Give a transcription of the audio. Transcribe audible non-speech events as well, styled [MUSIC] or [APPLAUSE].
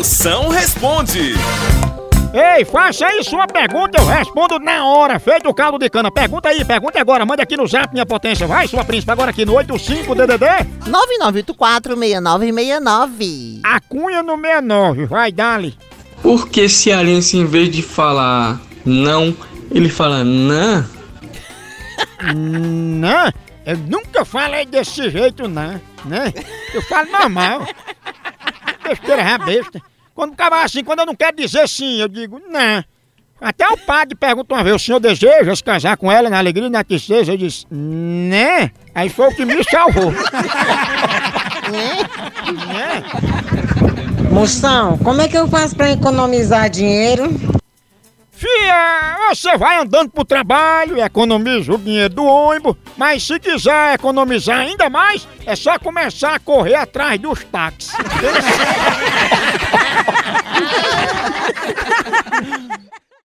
Moção responde. Ei, faça aí sua pergunta, eu respondo na hora. Feito o caldo de cana. Pergunta aí, pergunta agora. Manda aqui no zap, minha potência. Vai, sua príncipe, agora aqui no 85DDD. 99846969. A cunha no 69. Vai, dali. Por que cearense, em vez de falar não, ele fala não? Não, eu nunca falei desse jeito, não. Né? Eu falo normal. [LAUGHS] Besteira é besta. Quando o cara assim, quando eu não quero dizer sim, eu digo não. Até o padre pergunta uma vez, o senhor deseja se casar com ela na alegria e na tristeza? Eu disse, né? Aí foi o que me salvou. né? Moção, como é que eu faço pra economizar dinheiro? Você vai andando pro trabalho economiza o dinheiro do ônibus, mas se quiser economizar ainda mais, é só começar a correr atrás dos táxis. [LAUGHS]